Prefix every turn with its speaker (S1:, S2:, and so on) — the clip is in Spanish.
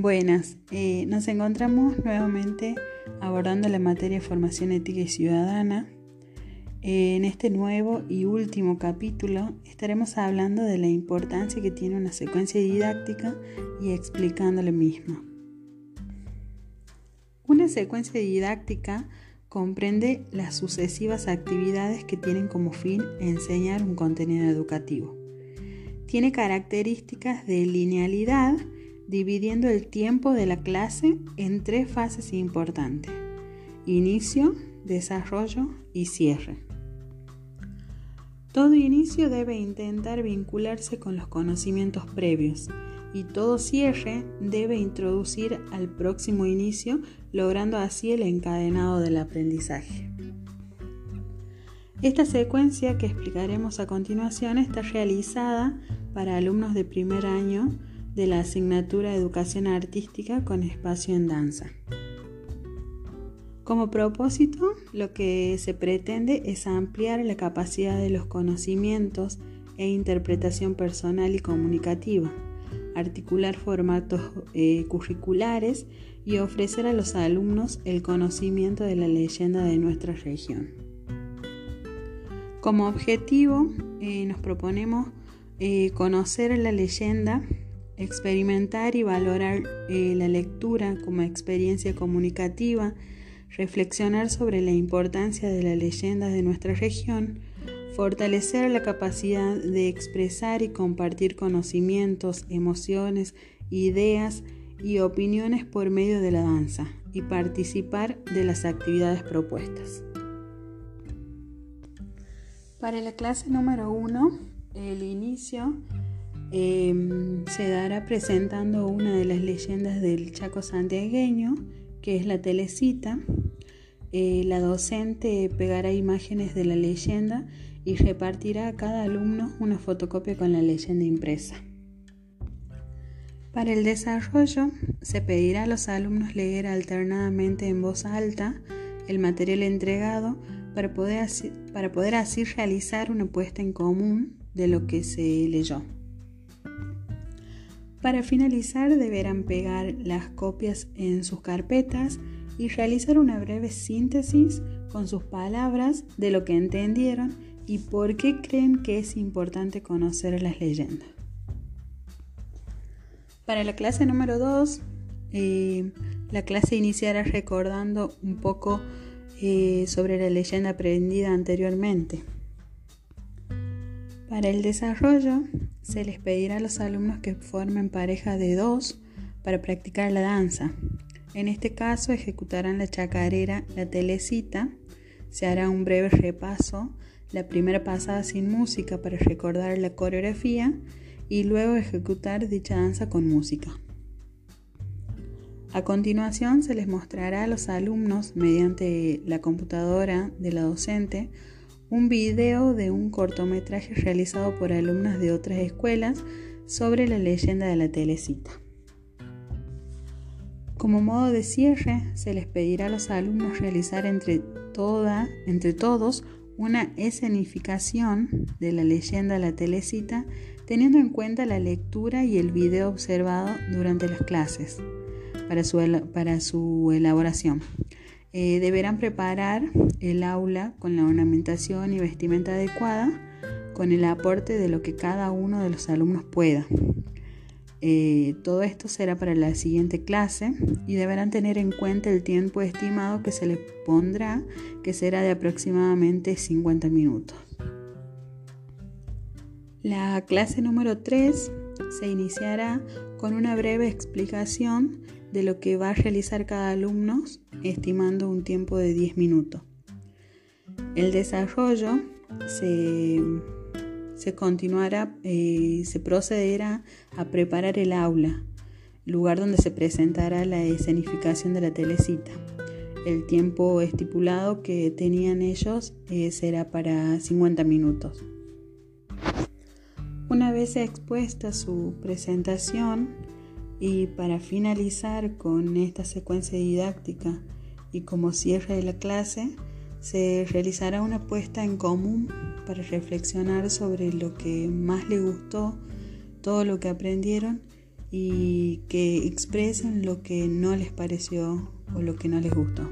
S1: Buenas, eh, nos encontramos nuevamente abordando la materia de formación ética y ciudadana. Eh, en este nuevo y último capítulo estaremos hablando de la importancia que tiene una secuencia didáctica y explicando la misma. Una secuencia didáctica comprende las sucesivas actividades que tienen como fin enseñar un contenido educativo. Tiene características de linealidad, dividiendo el tiempo de la clase en tres fases importantes. Inicio, desarrollo y cierre. Todo inicio debe intentar vincularse con los conocimientos previos y todo cierre debe introducir al próximo inicio, logrando así el encadenado del aprendizaje. Esta secuencia que explicaremos a continuación está realizada para alumnos de primer año de la asignatura Educación Artística con espacio en danza. Como propósito, lo que se pretende es ampliar la capacidad de los conocimientos e interpretación personal y comunicativa, articular formatos eh, curriculares y ofrecer a los alumnos el conocimiento de la leyenda de nuestra región. Como objetivo, eh, nos proponemos eh, conocer la leyenda experimentar y valorar eh, la lectura como experiencia comunicativa, reflexionar sobre la importancia de las leyendas de nuestra región, fortalecer la capacidad de expresar y compartir conocimientos, emociones, ideas y opiniones por medio de la danza y participar de las actividades propuestas. Para la clase número uno, el inicio Em, se dará presentando una de las leyendas del Chaco santiagueño, que es la telecita. Eh, la docente pegará imágenes de la leyenda y repartirá a cada alumno una fotocopia con la leyenda impresa. Para el desarrollo, se pedirá a los alumnos leer alternadamente en voz alta el material entregado para poder así, para poder así realizar una puesta en común de lo que se leyó. Para finalizar deberán pegar las copias en sus carpetas y realizar una breve síntesis con sus palabras de lo que entendieron y por qué creen que es importante conocer las leyendas. Para la clase número 2, eh, la clase iniciará recordando un poco eh, sobre la leyenda aprendida anteriormente. Para el desarrollo, se les pedirá a los alumnos que formen pareja de dos para practicar la danza. En este caso ejecutarán la chacarera, la telecita, se hará un breve repaso, la primera pasada sin música para recordar la coreografía y luego ejecutar dicha danza con música. A continuación se les mostrará a los alumnos mediante la computadora de la docente un video de un cortometraje realizado por alumnas de otras escuelas sobre la leyenda de la telecita. Como modo de cierre, se les pedirá a los alumnos realizar entre, toda, entre todos una escenificación de la leyenda de la telecita, teniendo en cuenta la lectura y el video observado durante las clases para su, para su elaboración. Eh, deberán preparar el aula con la ornamentación y vestimenta adecuada con el aporte de lo que cada uno de los alumnos pueda. Eh, todo esto será para la siguiente clase y deberán tener en cuenta el tiempo estimado que se les pondrá, que será de aproximadamente 50 minutos. La clase número 3 se iniciará con una breve explicación de lo que va a realizar cada alumno, estimando un tiempo de 10 minutos. El desarrollo se, continuará, eh, se procederá a preparar el aula, lugar donde se presentará la escenificación de la telecita. El tiempo estipulado que tenían ellos eh, será para 50 minutos. Una vez expuesta su presentación, y para finalizar con esta secuencia didáctica y como cierre de la clase, se realizará una puesta en común para reflexionar sobre lo que más les gustó, todo lo que aprendieron y que expresen lo que no les pareció o lo que no les gustó.